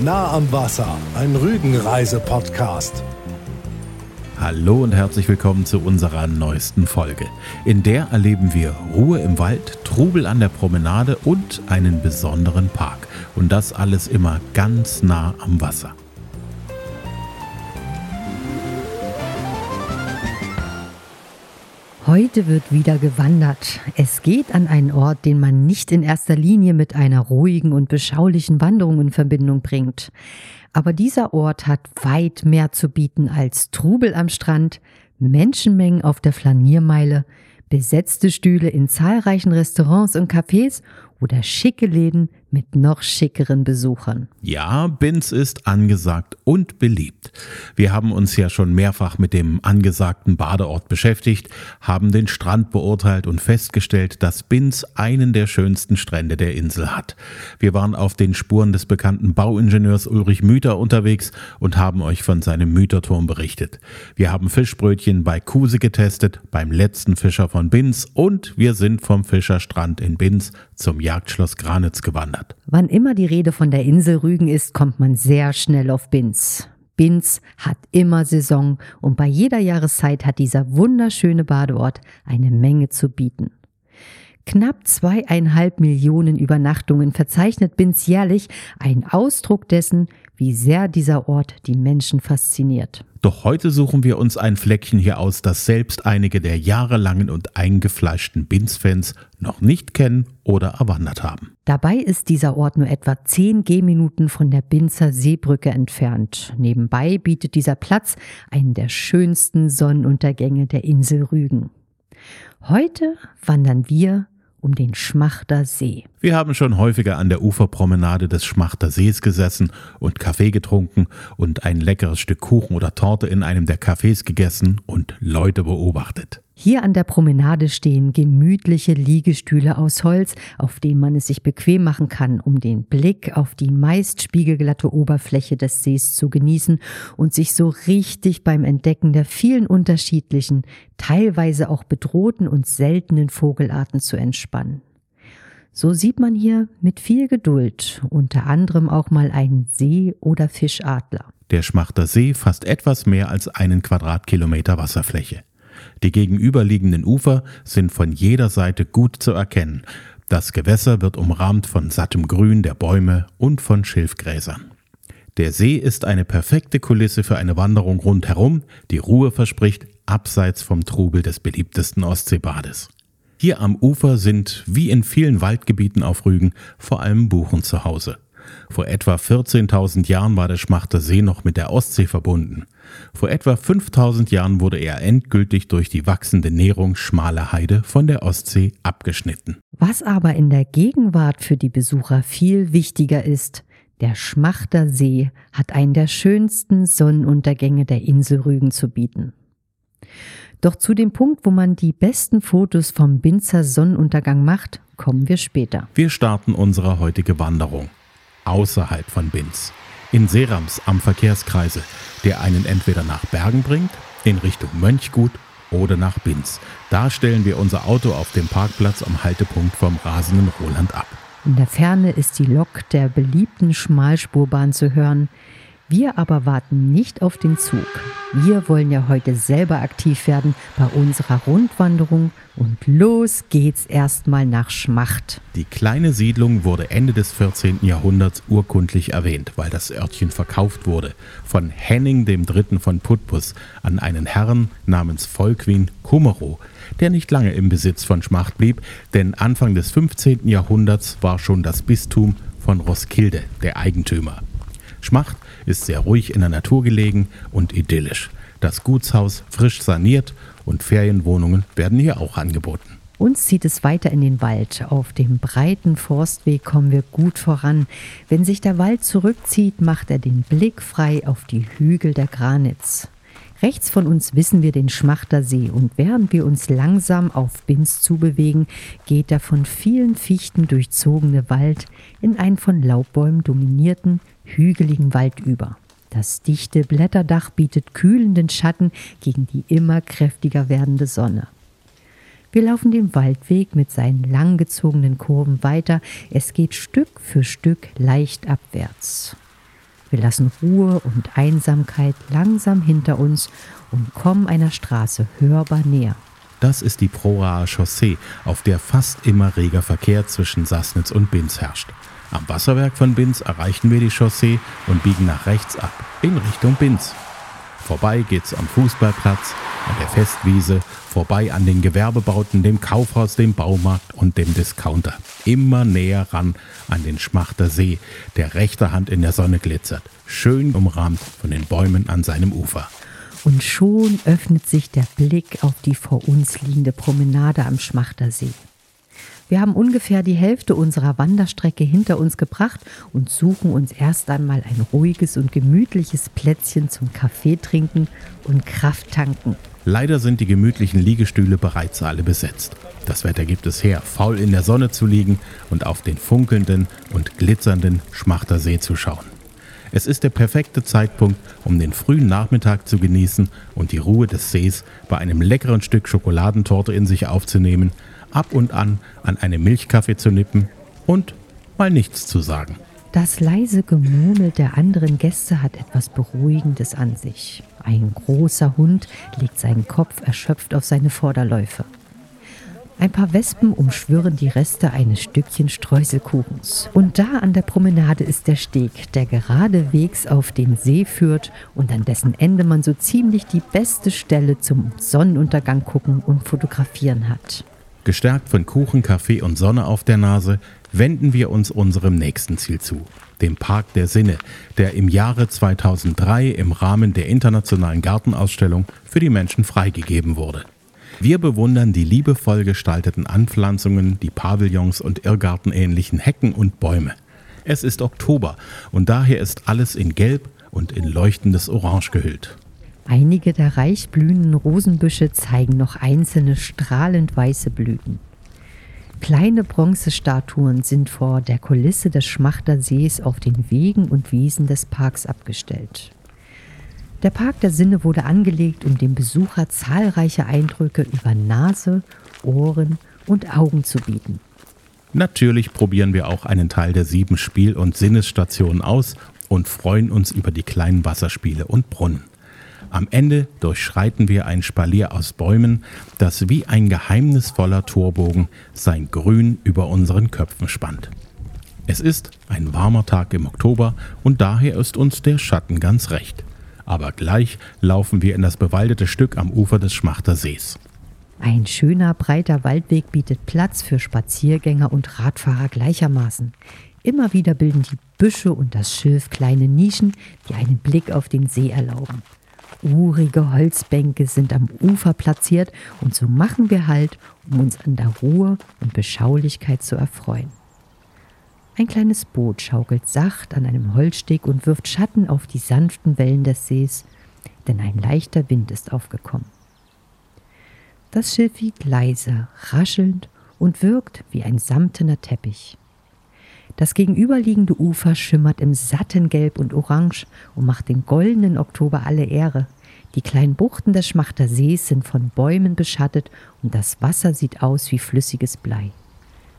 Nah am Wasser, ein Rügenreise-Podcast. Hallo und herzlich willkommen zu unserer neuesten Folge. In der erleben wir Ruhe im Wald, Trubel an der Promenade und einen besonderen Park. Und das alles immer ganz nah am Wasser. Heute wird wieder gewandert. Es geht an einen Ort, den man nicht in erster Linie mit einer ruhigen und beschaulichen Wanderung in Verbindung bringt. Aber dieser Ort hat weit mehr zu bieten als Trubel am Strand, Menschenmengen auf der Flaniermeile, besetzte Stühle in zahlreichen Restaurants und Cafés oder schicke Läden mit noch schickeren Besuchern. Ja, Binz ist angesagt und beliebt. Wir haben uns ja schon mehrfach mit dem angesagten Badeort beschäftigt, haben den Strand beurteilt und festgestellt, dass Binz einen der schönsten Strände der Insel hat. Wir waren auf den Spuren des bekannten Bauingenieurs Ulrich Müther unterwegs und haben euch von seinem Mütherturm berichtet. Wir haben Fischbrötchen bei Kuse getestet, beim letzten Fischer von Binz und wir sind vom Fischerstrand in Binz zum Jagdschloss Granitz gewandert. Wann immer die Rede von der Insel Rügen ist, kommt man sehr schnell auf Binz. Binz hat immer Saison und bei jeder Jahreszeit hat dieser wunderschöne Badeort eine Menge zu bieten. Knapp zweieinhalb Millionen Übernachtungen verzeichnet Binz jährlich, ein Ausdruck dessen, wie sehr dieser Ort die Menschen fasziniert. Doch heute suchen wir uns ein Fleckchen hier aus, das selbst einige der jahrelangen und eingefleischten Binz-Fans noch nicht kennen oder erwandert haben. Dabei ist dieser Ort nur etwa 10 Gehminuten von der Binzer Seebrücke entfernt. Nebenbei bietet dieser Platz einen der schönsten Sonnenuntergänge der Insel Rügen. Heute wandern wir um den Schmachter See. Wir haben schon häufiger an der Uferpromenade des Schmachter Sees gesessen und Kaffee getrunken und ein leckeres Stück Kuchen oder Torte in einem der Cafés gegessen und Leute beobachtet. Hier an der Promenade stehen gemütliche Liegestühle aus Holz, auf denen man es sich bequem machen kann, um den Blick auf die meist spiegelglatte Oberfläche des Sees zu genießen und sich so richtig beim Entdecken der vielen unterschiedlichen, teilweise auch bedrohten und seltenen Vogelarten zu entspannen. So sieht man hier mit viel Geduld unter anderem auch mal einen See- oder Fischadler. Der Schmachter See fasst etwas mehr als einen Quadratkilometer Wasserfläche. Die gegenüberliegenden Ufer sind von jeder Seite gut zu erkennen. Das Gewässer wird umrahmt von sattem Grün der Bäume und von Schilfgräsern. Der See ist eine perfekte Kulisse für eine Wanderung rundherum, die Ruhe verspricht, abseits vom Trubel des beliebtesten Ostseebades. Hier am Ufer sind, wie in vielen Waldgebieten auf Rügen, vor allem Buchen zu Hause. Vor etwa 14.000 Jahren war der Schmachter See noch mit der Ostsee verbunden. Vor etwa 5000 Jahren wurde er endgültig durch die wachsende Nährung schmaler Heide von der Ostsee abgeschnitten. Was aber in der Gegenwart für die Besucher viel wichtiger ist, der Schmachter See hat einen der schönsten Sonnenuntergänge der Insel Rügen zu bieten. Doch zu dem Punkt, wo man die besten Fotos vom Binzer Sonnenuntergang macht, kommen wir später. Wir starten unsere heutige Wanderung außerhalb von Binz in Serams am Verkehrskreisel, der einen entweder nach Bergen bringt, in Richtung Mönchgut oder nach Binz. Da stellen wir unser Auto auf dem Parkplatz am Haltepunkt vom rasenden Roland ab. In der Ferne ist die Lok der beliebten Schmalspurbahn zu hören, wir aber warten nicht auf den Zug. Wir wollen ja heute selber aktiv werden bei unserer Rundwanderung und los geht's erstmal nach Schmacht. Die kleine Siedlung wurde Ende des 14. Jahrhunderts urkundlich erwähnt, weil das Örtchen verkauft wurde von Henning III. von Putbus an einen Herrn namens Volkwin Kummerow, der nicht lange im Besitz von Schmacht blieb, denn Anfang des 15. Jahrhunderts war schon das Bistum von Roskilde der Eigentümer. Schmacht ist sehr ruhig in der Natur gelegen und idyllisch. Das Gutshaus frisch saniert und Ferienwohnungen werden hier auch angeboten. Uns zieht es weiter in den Wald. Auf dem breiten Forstweg kommen wir gut voran. Wenn sich der Wald zurückzieht, macht er den Blick frei auf die Hügel der Granitz. Rechts von uns wissen wir den Schmachtersee und während wir uns langsam auf Binz zubewegen, geht der von vielen Fichten durchzogene Wald in einen von Laubbäumen dominierten, hügeligen Wald über. Das dichte Blätterdach bietet kühlenden Schatten gegen die immer kräftiger werdende Sonne. Wir laufen den Waldweg mit seinen langgezogenen Kurven weiter. Es geht Stück für Stück leicht abwärts. Wir lassen Ruhe und Einsamkeit langsam hinter uns und kommen einer Straße hörbar näher. Das ist die Proraer Chaussee, auf der fast immer reger Verkehr zwischen Sassnitz und Binz herrscht. Am Wasserwerk von Binz erreichen wir die Chaussee und biegen nach rechts ab, in Richtung Binz. Vorbei geht's am Fußballplatz, an der Festwiese, vorbei an den Gewerbebauten, dem Kaufhaus, dem Baumarkt und dem Discounter. Immer näher ran an den Schmachter See, der rechter Hand in der Sonne glitzert, schön umrahmt von den Bäumen an seinem Ufer. Und schon öffnet sich der Blick auf die vor uns liegende Promenade am Schmachtersee. Wir haben ungefähr die Hälfte unserer Wanderstrecke hinter uns gebracht und suchen uns erst einmal ein ruhiges und gemütliches Plätzchen zum Kaffee trinken und Kraft tanken. Leider sind die gemütlichen Liegestühle bereits alle besetzt. Das Wetter gibt es her, faul in der Sonne zu liegen und auf den funkelnden und glitzernden Schmachtersee zu schauen. Es ist der perfekte Zeitpunkt, um den frühen Nachmittag zu genießen und die Ruhe des Sees bei einem leckeren Stück Schokoladentorte in sich aufzunehmen ab und an an einem Milchkaffee zu nippen und mal nichts zu sagen. Das leise Gemurmel der anderen Gäste hat etwas Beruhigendes an sich. Ein großer Hund legt seinen Kopf erschöpft auf seine Vorderläufe. Ein paar Wespen umschwirren die Reste eines Stückchen Streuselkuchens. Und da an der Promenade ist der Steg, der geradewegs auf den See führt und an dessen Ende man so ziemlich die beste Stelle zum Sonnenuntergang gucken und fotografieren hat. Gestärkt von Kuchen, Kaffee und Sonne auf der Nase wenden wir uns unserem nächsten Ziel zu, dem Park der Sinne, der im Jahre 2003 im Rahmen der Internationalen Gartenausstellung für die Menschen freigegeben wurde. Wir bewundern die liebevoll gestalteten Anpflanzungen, die Pavillons und irrgartenähnlichen Hecken und Bäume. Es ist Oktober und daher ist alles in Gelb und in leuchtendes Orange gehüllt. Einige der reich blühenden Rosenbüsche zeigen noch einzelne strahlend weiße Blüten. Kleine Bronzestatuen sind vor der Kulisse des Schmachtersees auf den Wegen und Wiesen des Parks abgestellt. Der Park der Sinne wurde angelegt, um dem Besucher zahlreiche Eindrücke über Nase, Ohren und Augen zu bieten. Natürlich probieren wir auch einen Teil der sieben Spiel- und Sinnesstationen aus und freuen uns über die kleinen Wasserspiele und Brunnen. Am Ende durchschreiten wir ein Spalier aus Bäumen, das wie ein geheimnisvoller Torbogen sein Grün über unseren Köpfen spannt. Es ist ein warmer Tag im Oktober und daher ist uns der Schatten ganz recht. Aber gleich laufen wir in das bewaldete Stück am Ufer des Schmachtersees. Ein schöner, breiter Waldweg bietet Platz für Spaziergänger und Radfahrer gleichermaßen. Immer wieder bilden die Büsche und das Schilf kleine Nischen, die einen Blick auf den See erlauben. Urige Holzbänke sind am Ufer platziert und so machen wir halt, um uns an der Ruhe und Beschaulichkeit zu erfreuen. Ein kleines Boot schaukelt sacht an einem Holzsteg und wirft Schatten auf die sanften Wellen des Sees, denn ein leichter Wind ist aufgekommen. Das Schiff wiegt leise, raschelnd und wirkt wie ein samtener Teppich. Das gegenüberliegende Ufer schimmert im satten Gelb und Orange und macht den goldenen Oktober alle Ehre. Die kleinen Buchten des Schmachter Sees sind von Bäumen beschattet und das Wasser sieht aus wie flüssiges Blei.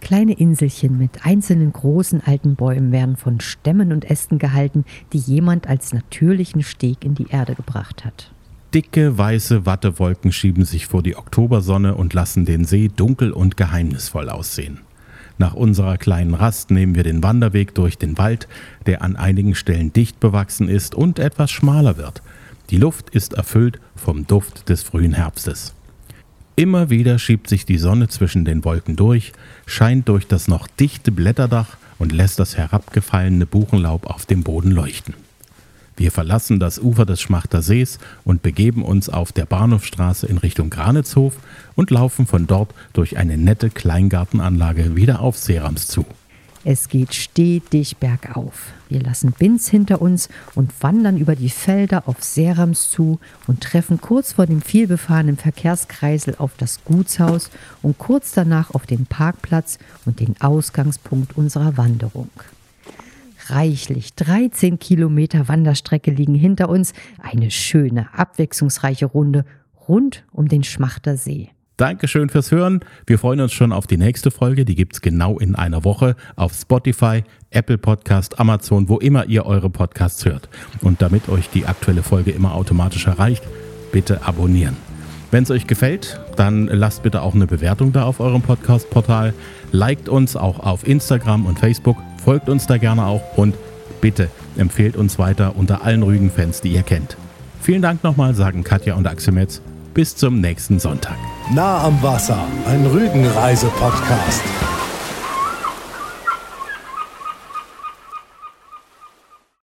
Kleine Inselchen mit einzelnen großen alten Bäumen werden von Stämmen und Ästen gehalten, die jemand als natürlichen Steg in die Erde gebracht hat. Dicke weiße Wattewolken schieben sich vor die Oktobersonne und lassen den See dunkel und geheimnisvoll aussehen. Nach unserer kleinen Rast nehmen wir den Wanderweg durch den Wald, der an einigen Stellen dicht bewachsen ist und etwas schmaler wird. Die Luft ist erfüllt vom Duft des frühen Herbstes. Immer wieder schiebt sich die Sonne zwischen den Wolken durch, scheint durch das noch dichte Blätterdach und lässt das herabgefallene Buchenlaub auf dem Boden leuchten. Wir verlassen das Ufer des Schmachter Sees und begeben uns auf der Bahnhofstraße in Richtung Granitzhof und laufen von dort durch eine nette Kleingartenanlage wieder auf Serams zu. Es geht stetig bergauf. Wir lassen Binz hinter uns und wandern über die Felder auf Serams zu und treffen kurz vor dem vielbefahrenen Verkehrskreisel auf das Gutshaus und kurz danach auf den Parkplatz und den Ausgangspunkt unserer Wanderung reichlich. 13 Kilometer Wanderstrecke liegen hinter uns. Eine schöne, abwechslungsreiche Runde rund um den Schmachter See. Dankeschön fürs Hören. Wir freuen uns schon auf die nächste Folge. Die gibt es genau in einer Woche auf Spotify, Apple Podcast, Amazon, wo immer ihr eure Podcasts hört. Und damit euch die aktuelle Folge immer automatisch erreicht, bitte abonnieren. Wenn es euch gefällt, dann lasst bitte auch eine Bewertung da auf eurem Podcast-Portal. Liked uns auch auf Instagram und Facebook, folgt uns da gerne auch und bitte empfehlt uns weiter unter allen Rügen-Fans, die ihr kennt. Vielen Dank nochmal, sagen Katja und Axel Metz. Bis zum nächsten Sonntag. Nah am Wasser, ein Rügenreise-Podcast.